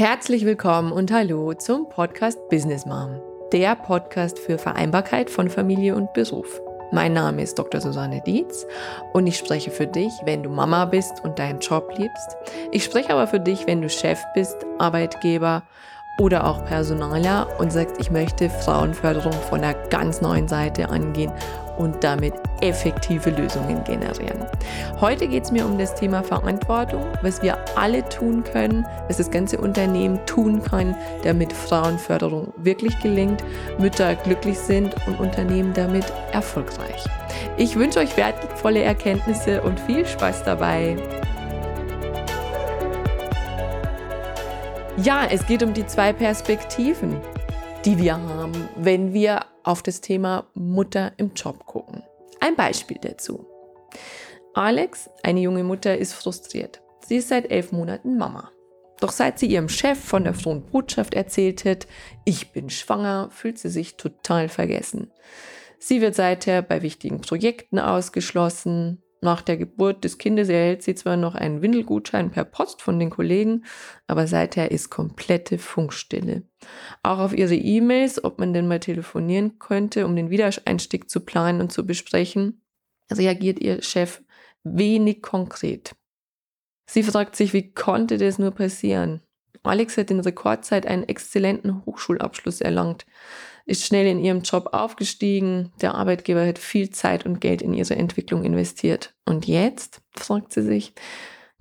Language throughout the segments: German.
Herzlich willkommen und hallo zum Podcast Business Mom, der Podcast für Vereinbarkeit von Familie und Beruf. Mein Name ist Dr. Susanne Dietz und ich spreche für dich, wenn du Mama bist und deinen Job liebst. Ich spreche aber für dich, wenn du Chef bist, Arbeitgeber oder auch Personaler und sagst, ich möchte Frauenförderung von einer ganz neuen Seite angehen und damit effektive Lösungen generieren. Heute geht es mir um das Thema Verantwortung, was wir alle tun können, was das ganze Unternehmen tun kann, damit Frauenförderung wirklich gelingt, Mütter glücklich sind und Unternehmen damit erfolgreich. Ich wünsche euch wertvolle Erkenntnisse und viel Spaß dabei. Ja, es geht um die zwei Perspektiven, die wir haben, wenn wir auf das Thema Mutter im Job gucken. Ein Beispiel dazu. Alex, eine junge Mutter, ist frustriert. Sie ist seit elf Monaten Mama. Doch seit sie ihrem Chef von der frohen Botschaft erzählt hat, ich bin schwanger, fühlt sie sich total vergessen. Sie wird seither bei wichtigen Projekten ausgeschlossen, nach der Geburt des Kindes erhält sie zwar noch einen Windelgutschein per Post von den Kollegen, aber seither ist komplette Funkstille. Auch auf ihre E-Mails, ob man denn mal telefonieren könnte, um den Wiedereinstieg zu planen und zu besprechen, reagiert ihr Chef wenig konkret. Sie fragt sich, wie konnte das nur passieren? Alex hat in Rekordzeit einen exzellenten Hochschulabschluss erlangt ist schnell in ihrem Job aufgestiegen. Der Arbeitgeber hat viel Zeit und Geld in ihre Entwicklung investiert. Und jetzt, fragt sie sich,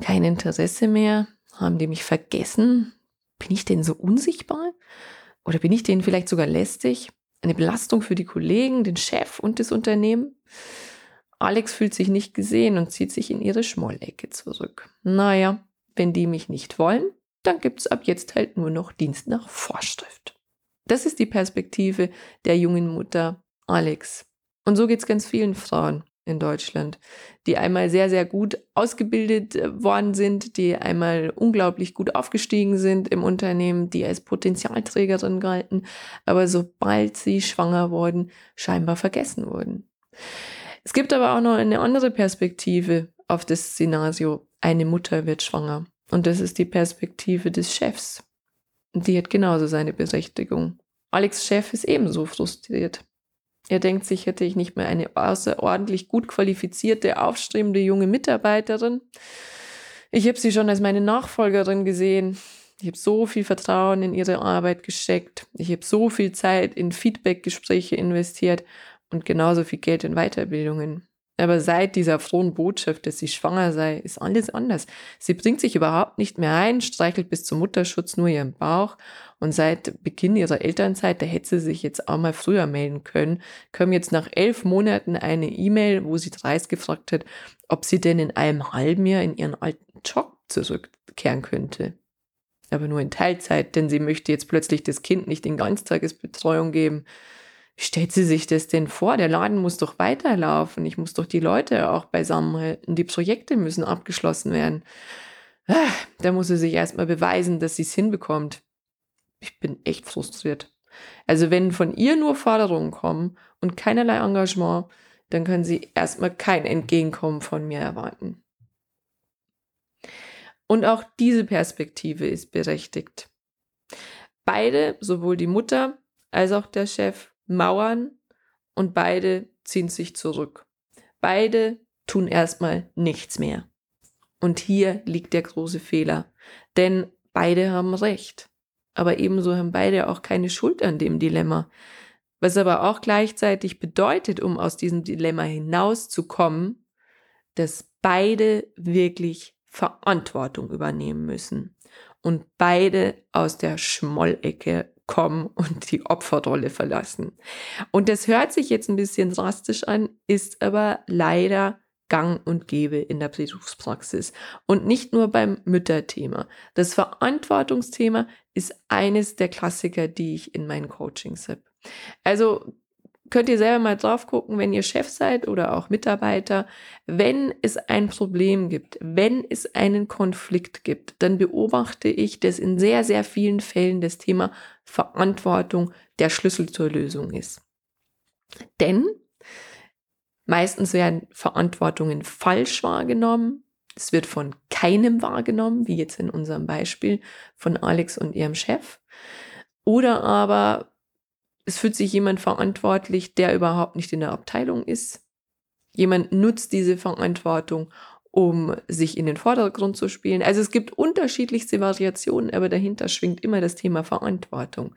kein Interesse mehr? Haben die mich vergessen? Bin ich denn so unsichtbar? Oder bin ich denen vielleicht sogar lästig? Eine Belastung für die Kollegen, den Chef und das Unternehmen? Alex fühlt sich nicht gesehen und zieht sich in ihre Schmollecke zurück. Naja, wenn die mich nicht wollen, dann gibt's ab jetzt halt nur noch Dienst nach Vorschrift. Das ist die Perspektive der jungen Mutter Alex. Und so geht es ganz vielen Frauen in Deutschland, die einmal sehr, sehr gut ausgebildet äh, worden sind, die einmal unglaublich gut aufgestiegen sind im Unternehmen, die als Potenzialträgerin galten, aber sobald sie schwanger wurden, scheinbar vergessen wurden. Es gibt aber auch noch eine andere Perspektive auf das Szenario, eine Mutter wird schwanger. Und das ist die Perspektive des Chefs. Die hat genauso seine Berechtigung. Alex Chef ist ebenso frustriert. Er denkt sich, hätte ich nicht mehr eine außerordentlich gut qualifizierte, aufstrebende junge Mitarbeiterin. Ich habe sie schon als meine Nachfolgerin gesehen. Ich habe so viel Vertrauen in ihre Arbeit gesteckt. Ich habe so viel Zeit in Feedbackgespräche investiert und genauso viel Geld in Weiterbildungen. Aber seit dieser frohen Botschaft, dass sie schwanger sei, ist alles anders. Sie bringt sich überhaupt nicht mehr ein, streichelt bis zum Mutterschutz nur ihren Bauch. Und seit Beginn ihrer Elternzeit, da hätte sie sich jetzt auch mal früher melden können, kam jetzt nach elf Monaten eine E-Mail, wo sie Dreis gefragt hat, ob sie denn in einem halben Jahr in ihren alten Job zurückkehren könnte. Aber nur in Teilzeit, denn sie möchte jetzt plötzlich das Kind nicht in Ganztagesbetreuung geben. Stellt sie sich das denn vor? Der Laden muss doch weiterlaufen. Ich muss doch die Leute auch beisammenhalten. Die Projekte müssen abgeschlossen werden. Ah, da muss sie sich erstmal beweisen, dass sie es hinbekommt. Ich bin echt frustriert. Also wenn von ihr nur Forderungen kommen und keinerlei Engagement, dann können sie erstmal kein Entgegenkommen von mir erwarten. Und auch diese Perspektive ist berechtigt. Beide, sowohl die Mutter als auch der Chef, mauern und beide ziehen sich zurück. Beide tun erstmal nichts mehr. Und hier liegt der große Fehler, denn beide haben recht. Aber ebenso haben beide auch keine Schuld an dem Dilemma. Was aber auch gleichzeitig bedeutet, um aus diesem Dilemma hinauszukommen, dass beide wirklich Verantwortung übernehmen müssen und beide aus der Schmollecke kommen und die Opferrolle verlassen. Und das hört sich jetzt ein bisschen drastisch an, ist aber leider gang und gäbe in der Berufspraxis. Und nicht nur beim Mütterthema. Das Verantwortungsthema ist eines der Klassiker, die ich in meinen Coachings habe. Also könnt ihr selber mal drauf gucken, wenn ihr Chef seid oder auch Mitarbeiter, wenn es ein Problem gibt, wenn es einen Konflikt gibt, dann beobachte ich, dass in sehr, sehr vielen Fällen das Thema Verantwortung der Schlüssel zur Lösung ist. Denn meistens werden Verantwortungen falsch wahrgenommen. Es wird von keinem wahrgenommen, wie jetzt in unserem Beispiel von Alex und ihrem Chef. Oder aber es fühlt sich jemand verantwortlich, der überhaupt nicht in der Abteilung ist. Jemand nutzt diese Verantwortung, um sich in den Vordergrund zu spielen. Also es gibt unterschiedlichste Variationen, aber dahinter schwingt immer das Thema Verantwortung.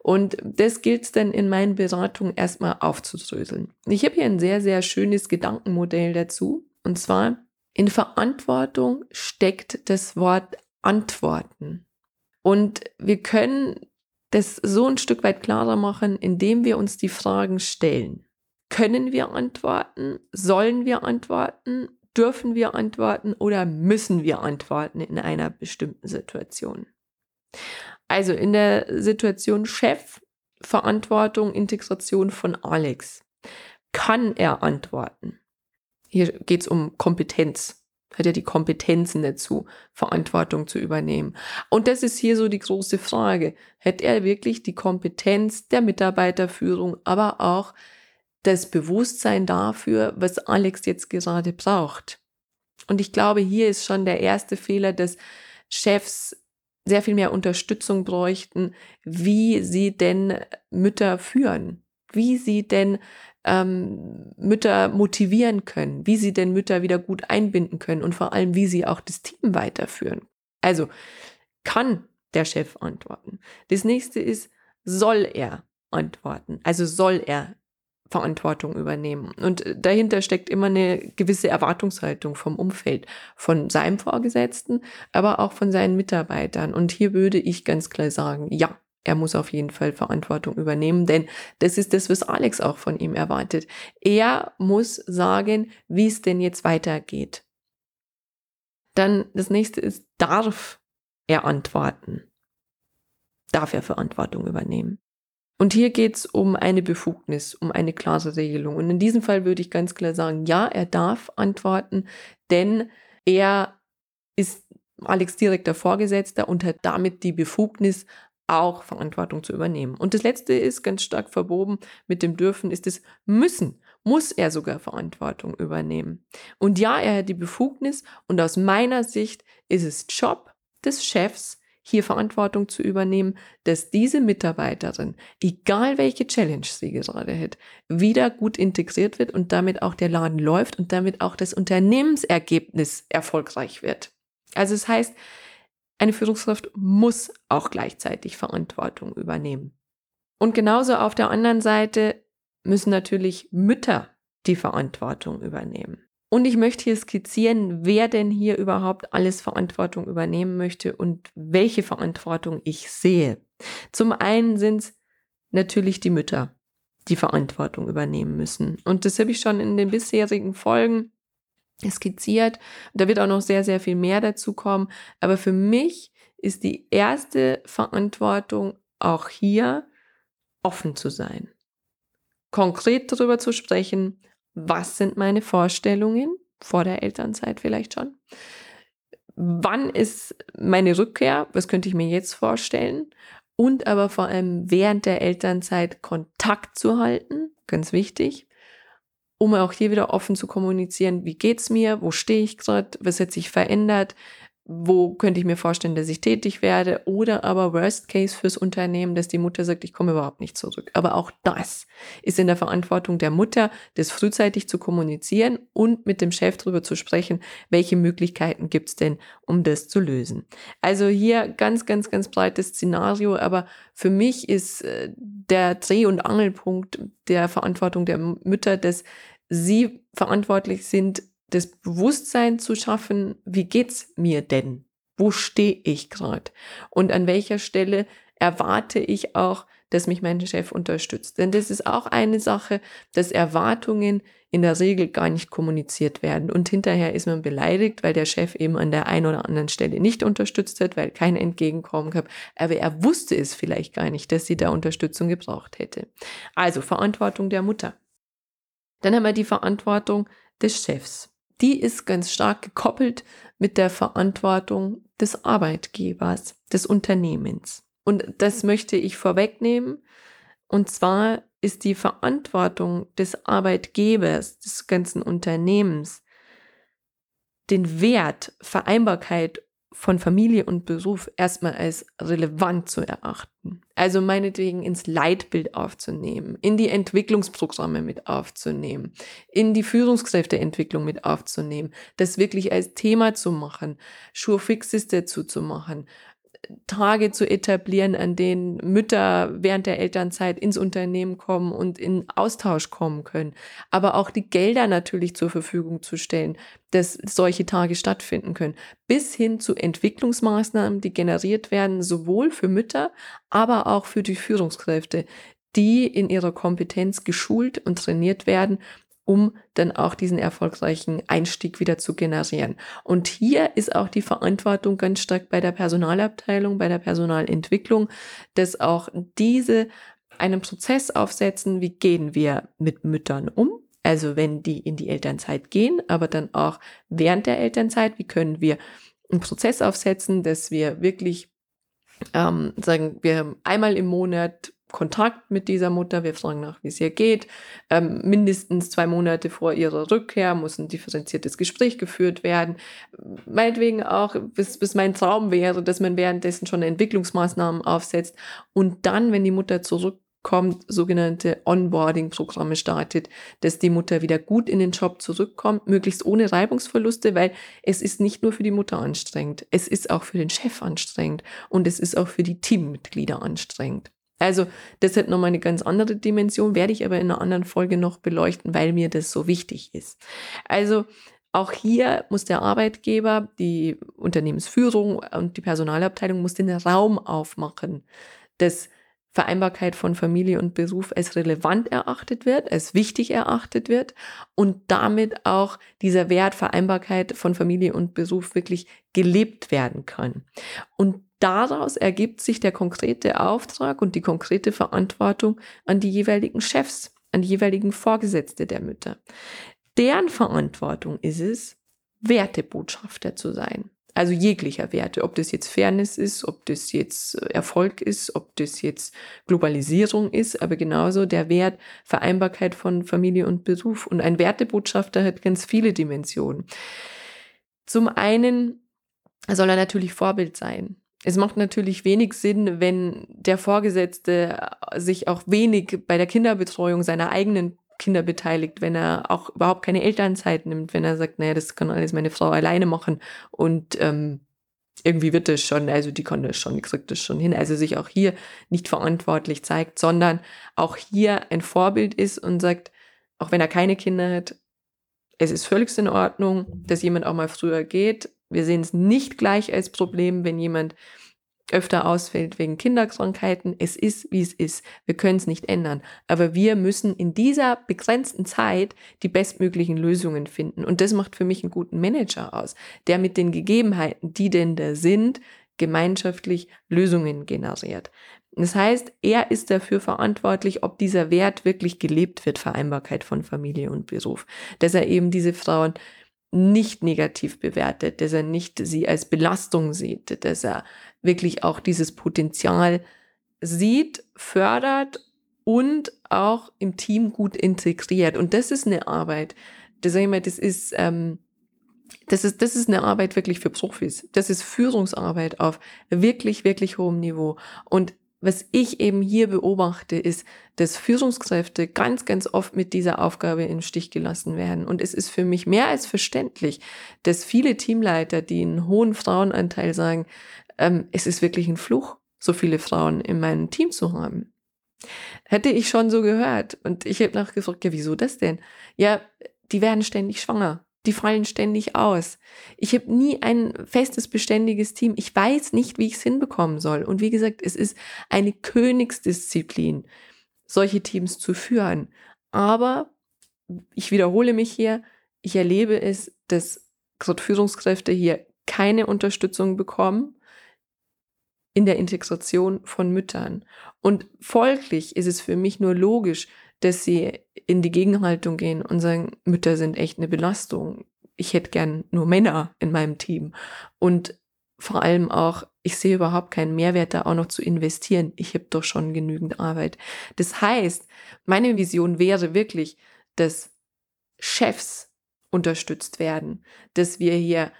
Und das gilt es dann in meinen Beratungen erstmal aufzudröseln. Ich habe hier ein sehr, sehr schönes Gedankenmodell dazu. Und zwar, in Verantwortung steckt das Wort Antworten. Und wir können das so ein Stück weit klarer machen, indem wir uns die Fragen stellen. Können wir antworten? Sollen wir antworten? Dürfen wir antworten oder müssen wir antworten in einer bestimmten Situation? Also in der Situation Chef, Verantwortung, Integration von Alex. Kann er antworten? Hier geht es um Kompetenz. Hat er die Kompetenzen dazu, Verantwortung zu übernehmen? Und das ist hier so die große Frage. Hat er wirklich die Kompetenz der Mitarbeiterführung, aber auch das Bewusstsein dafür, was Alex jetzt gerade braucht. Und ich glaube, hier ist schon der erste Fehler, dass Chefs sehr viel mehr Unterstützung bräuchten, wie sie denn Mütter führen, wie sie denn ähm, Mütter motivieren können, wie sie denn Mütter wieder gut einbinden können und vor allem, wie sie auch das Team weiterführen. Also kann der Chef antworten. Das nächste ist, soll er antworten? Also soll er Verantwortung übernehmen. Und dahinter steckt immer eine gewisse Erwartungshaltung vom Umfeld, von seinem Vorgesetzten, aber auch von seinen Mitarbeitern. Und hier würde ich ganz klar sagen, ja, er muss auf jeden Fall Verantwortung übernehmen, denn das ist das, was Alex auch von ihm erwartet. Er muss sagen, wie es denn jetzt weitergeht. Dann das nächste ist, darf er antworten? Darf er Verantwortung übernehmen? Und hier geht es um eine Befugnis, um eine klare Regelung. Und in diesem Fall würde ich ganz klar sagen, ja, er darf antworten, denn er ist Alex direkter Vorgesetzter und hat damit die Befugnis, auch Verantwortung zu übernehmen. Und das Letzte ist ganz stark verbogen mit dem Dürfen, ist es müssen. Muss er sogar Verantwortung übernehmen. Und ja, er hat die Befugnis und aus meiner Sicht ist es Job des Chefs, hier Verantwortung zu übernehmen, dass diese Mitarbeiterin, egal welche Challenge sie gerade hat, wieder gut integriert wird und damit auch der Laden läuft und damit auch das Unternehmensergebnis erfolgreich wird. Also es das heißt, eine Führungskraft muss auch gleichzeitig Verantwortung übernehmen. Und genauso auf der anderen Seite müssen natürlich Mütter die Verantwortung übernehmen. Und ich möchte hier skizzieren, wer denn hier überhaupt alles Verantwortung übernehmen möchte und welche Verantwortung ich sehe. Zum einen sind es natürlich die Mütter, die Verantwortung übernehmen müssen. Und das habe ich schon in den bisherigen Folgen skizziert. Da wird auch noch sehr, sehr viel mehr dazu kommen. Aber für mich ist die erste Verantwortung auch hier offen zu sein. Konkret darüber zu sprechen, was sind meine Vorstellungen vor der Elternzeit vielleicht schon? Wann ist meine Rückkehr? Was könnte ich mir jetzt vorstellen? Und aber vor allem während der Elternzeit Kontakt zu halten, ganz wichtig, um auch hier wieder offen zu kommunizieren, wie geht's mir, wo stehe ich gerade, was hat sich verändert, wo könnte ich mir vorstellen, dass ich tätig werde oder aber Worst Case fürs Unternehmen, dass die Mutter sagt, ich komme überhaupt nicht zurück. Aber auch das ist in der Verantwortung der Mutter, das frühzeitig zu kommunizieren und mit dem Chef darüber zu sprechen, welche Möglichkeiten gibt es denn, um das zu lösen. Also hier ganz, ganz, ganz breites Szenario, aber für mich ist äh, der Dreh- und Angelpunkt der Verantwortung der Mütter, dass sie verantwortlich sind, das Bewusstsein zu schaffen, wie geht's mir denn? Wo stehe ich gerade? Und an welcher Stelle erwarte ich auch, dass mich mein Chef unterstützt? Denn das ist auch eine Sache, dass Erwartungen in der Regel gar nicht kommuniziert werden. Und hinterher ist man beleidigt, weil der Chef eben an der einen oder anderen Stelle nicht unterstützt hat, weil kein Entgegenkommen gab. Aber er wusste es vielleicht gar nicht, dass sie da Unterstützung gebraucht hätte. Also Verantwortung der Mutter. Dann haben wir die Verantwortung des Chefs die ist ganz stark gekoppelt mit der Verantwortung des Arbeitgebers, des Unternehmens. Und das möchte ich vorwegnehmen. Und zwar ist die Verantwortung des Arbeitgebers, des ganzen Unternehmens, den Wert Vereinbarkeit von Familie und Beruf erstmal als relevant zu erachten. Also meinetwegen ins Leitbild aufzunehmen, in die Entwicklungsprogramme mit aufzunehmen, in die Führungskräfteentwicklung mit aufzunehmen, das wirklich als Thema zu machen, Schurfixes dazu zu machen, Tage zu etablieren, an denen Mütter während der Elternzeit ins Unternehmen kommen und in Austausch kommen können. Aber auch die Gelder natürlich zur Verfügung zu stellen, dass solche Tage stattfinden können. Bis hin zu Entwicklungsmaßnahmen, die generiert werden, sowohl für Mütter, aber auch für die Führungskräfte, die in ihrer Kompetenz geschult und trainiert werden, um dann auch diesen erfolgreichen Einstieg wieder zu generieren. Und hier ist auch die Verantwortung ganz stark bei der Personalabteilung, bei der Personalentwicklung, dass auch diese einen Prozess aufsetzen, wie gehen wir mit Müttern um, also wenn die in die Elternzeit gehen, aber dann auch während der Elternzeit, wie können wir einen Prozess aufsetzen, dass wir wirklich ähm, sagen, wir einmal im Monat Kontakt mit dieser Mutter. Wir fragen nach, wie es ihr geht. Ähm, mindestens zwei Monate vor ihrer Rückkehr muss ein differenziertes Gespräch geführt werden. Meinetwegen auch, bis, bis mein Traum wäre, dass man währenddessen schon Entwicklungsmaßnahmen aufsetzt und dann, wenn die Mutter zurückkommt, sogenannte Onboarding-Programme startet, dass die Mutter wieder gut in den Job zurückkommt, möglichst ohne Reibungsverluste, weil es ist nicht nur für die Mutter anstrengend, es ist auch für den Chef anstrengend und es ist auch für die Teammitglieder anstrengend. Also das hat nochmal eine ganz andere Dimension, werde ich aber in einer anderen Folge noch beleuchten, weil mir das so wichtig ist. Also auch hier muss der Arbeitgeber, die Unternehmensführung und die Personalabteilung muss den Raum aufmachen, dass Vereinbarkeit von Familie und Beruf als relevant erachtet wird, als wichtig erachtet wird und damit auch dieser Wert Vereinbarkeit von Familie und Beruf wirklich gelebt werden kann. Und daraus ergibt sich der konkrete Auftrag und die konkrete Verantwortung an die jeweiligen Chefs, an die jeweiligen Vorgesetzte der Mütter. Deren Verantwortung ist es, Wertebotschafter zu sein. Also jeglicher Werte, ob das jetzt Fairness ist, ob das jetzt Erfolg ist, ob das jetzt Globalisierung ist, aber genauso der Wert Vereinbarkeit von Familie und Beruf. Und ein Wertebotschafter hat ganz viele Dimensionen. Zum einen soll er natürlich Vorbild sein. Es macht natürlich wenig Sinn, wenn der Vorgesetzte sich auch wenig bei der Kinderbetreuung seiner eigenen Kinder beteiligt, wenn er auch überhaupt keine Elternzeit nimmt, wenn er sagt, naja, das kann alles meine Frau alleine machen. Und ähm, irgendwie wird das schon, also die kann das schon, die kriegt das schon hin, also sich auch hier nicht verantwortlich zeigt, sondern auch hier ein Vorbild ist und sagt, auch wenn er keine Kinder hat, es ist völlig in Ordnung, dass jemand auch mal früher geht, wir sehen es nicht gleich als Problem, wenn jemand öfter ausfällt wegen Kinderkrankheiten. Es ist, wie es ist. Wir können es nicht ändern. Aber wir müssen in dieser begrenzten Zeit die bestmöglichen Lösungen finden. Und das macht für mich einen guten Manager aus, der mit den Gegebenheiten, die denn da sind, gemeinschaftlich Lösungen generiert. Das heißt, er ist dafür verantwortlich, ob dieser Wert wirklich gelebt wird, Vereinbarkeit von Familie und Beruf. Dass er eben diese Frauen nicht negativ bewertet, dass er nicht sie als Belastung sieht, dass er wirklich auch dieses Potenzial sieht, fördert und auch im Team gut integriert. Und das ist eine Arbeit. Das, sag ich mal, das ist, ähm, das ist, das ist eine Arbeit wirklich für Profis. Das ist Führungsarbeit auf wirklich, wirklich hohem Niveau. Und was ich eben hier beobachte, ist, dass Führungskräfte ganz, ganz oft mit dieser Aufgabe im Stich gelassen werden. Und es ist für mich mehr als verständlich, dass viele Teamleiter, die einen hohen Frauenanteil sagen, ähm, es ist wirklich ein Fluch, so viele Frauen in meinem Team zu haben. Hätte ich schon so gehört. Und ich habe nachgefragt, ja, wieso das denn? Ja, die werden ständig schwanger die fallen ständig aus. Ich habe nie ein festes, beständiges Team. Ich weiß nicht, wie ich es hinbekommen soll. Und wie gesagt, es ist eine Königsdisziplin, solche Teams zu führen. Aber ich wiederhole mich hier, ich erlebe es, dass Führungskräfte hier keine Unterstützung bekommen in der Integration von Müttern. Und folglich ist es für mich nur logisch, dass sie in die Gegenhaltung gehen und sagen, Mütter sind echt eine Belastung. Ich hätte gern nur Männer in meinem Team. Und vor allem auch, ich sehe überhaupt keinen Mehrwert da auch noch zu investieren. Ich habe doch schon genügend Arbeit. Das heißt, meine Vision wäre wirklich, dass Chefs unterstützt werden, dass wir hier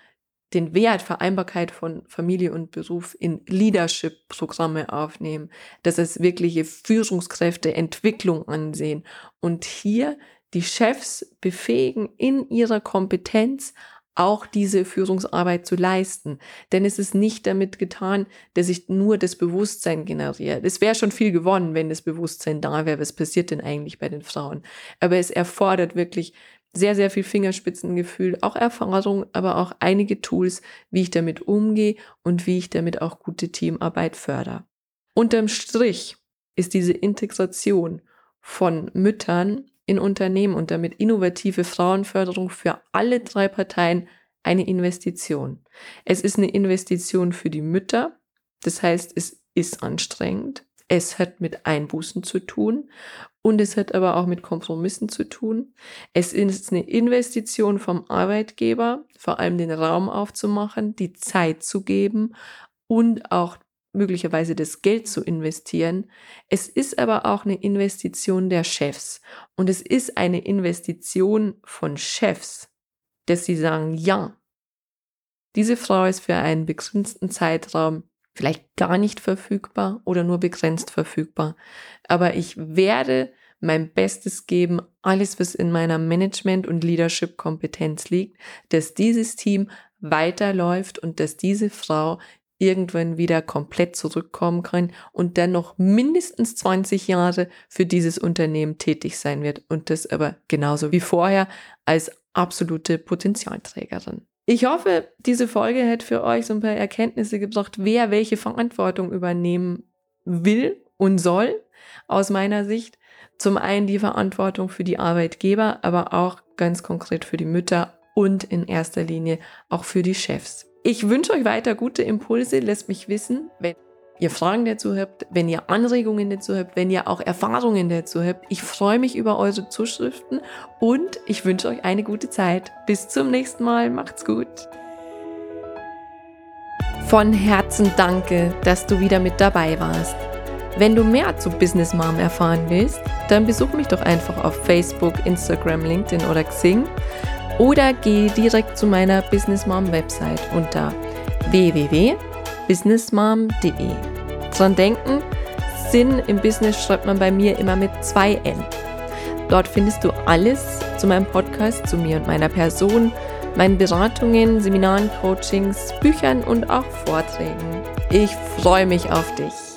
den Wert Vereinbarkeit von Familie und Beruf in Leadership-Programme aufnehmen, dass es wirkliche Führungskräfteentwicklung ansehen und hier die Chefs befähigen, in ihrer Kompetenz auch diese Führungsarbeit zu leisten. Denn es ist nicht damit getan, dass ich nur das Bewusstsein generiere. Es wäre schon viel gewonnen, wenn das Bewusstsein da wäre. Was passiert denn eigentlich bei den Frauen? Aber es erfordert wirklich sehr, sehr viel Fingerspitzengefühl, auch Erfahrung, aber auch einige Tools, wie ich damit umgehe und wie ich damit auch gute Teamarbeit fördere. Unterm Strich ist diese Integration von Müttern in Unternehmen und damit innovative Frauenförderung für alle drei Parteien eine Investition. Es ist eine Investition für die Mütter, das heißt, es ist anstrengend, es hat mit Einbußen zu tun und es hat aber auch mit Kompromissen zu tun. Es ist eine Investition vom Arbeitgeber, vor allem den Raum aufzumachen, die Zeit zu geben und auch möglicherweise das Geld zu investieren. Es ist aber auch eine Investition der Chefs und es ist eine Investition von Chefs, dass sie sagen, ja, diese Frau ist für einen begrenzten Zeitraum vielleicht gar nicht verfügbar oder nur begrenzt verfügbar. Aber ich werde mein Bestes geben, alles, was in meiner Management- und Leadership-Kompetenz liegt, dass dieses Team weiterläuft und dass diese Frau irgendwann wieder komplett zurückkommen kann und dann noch mindestens 20 Jahre für dieses Unternehmen tätig sein wird und das aber genauso wie vorher als absolute Potenzialträgerin. Ich hoffe, diese Folge hat für euch so ein paar Erkenntnisse gebracht, wer welche Verantwortung übernehmen will und soll, aus meiner Sicht. Zum einen die Verantwortung für die Arbeitgeber, aber auch ganz konkret für die Mütter und in erster Linie auch für die Chefs. Ich wünsche euch weiter gute Impulse. Lasst mich wissen, wenn ihr Fragen dazu habt, wenn ihr Anregungen dazu habt, wenn ihr auch Erfahrungen dazu habt. Ich freue mich über eure Zuschriften und ich wünsche euch eine gute Zeit. Bis zum nächsten Mal. Macht's gut. Von Herzen danke, dass du wieder mit dabei warst. Wenn du mehr zu Business Mom erfahren willst, dann besuch mich doch einfach auf Facebook, Instagram, LinkedIn oder Xing oder geh direkt zu meiner Business Mom Website unter www.businessmom.de. Dran denken, Sinn im Business schreibt man bei mir immer mit zwei N. Dort findest du alles zu meinem Podcast, zu mir und meiner Person, meinen Beratungen, Seminaren, Coachings, Büchern und auch Vorträgen. Ich freue mich auf dich.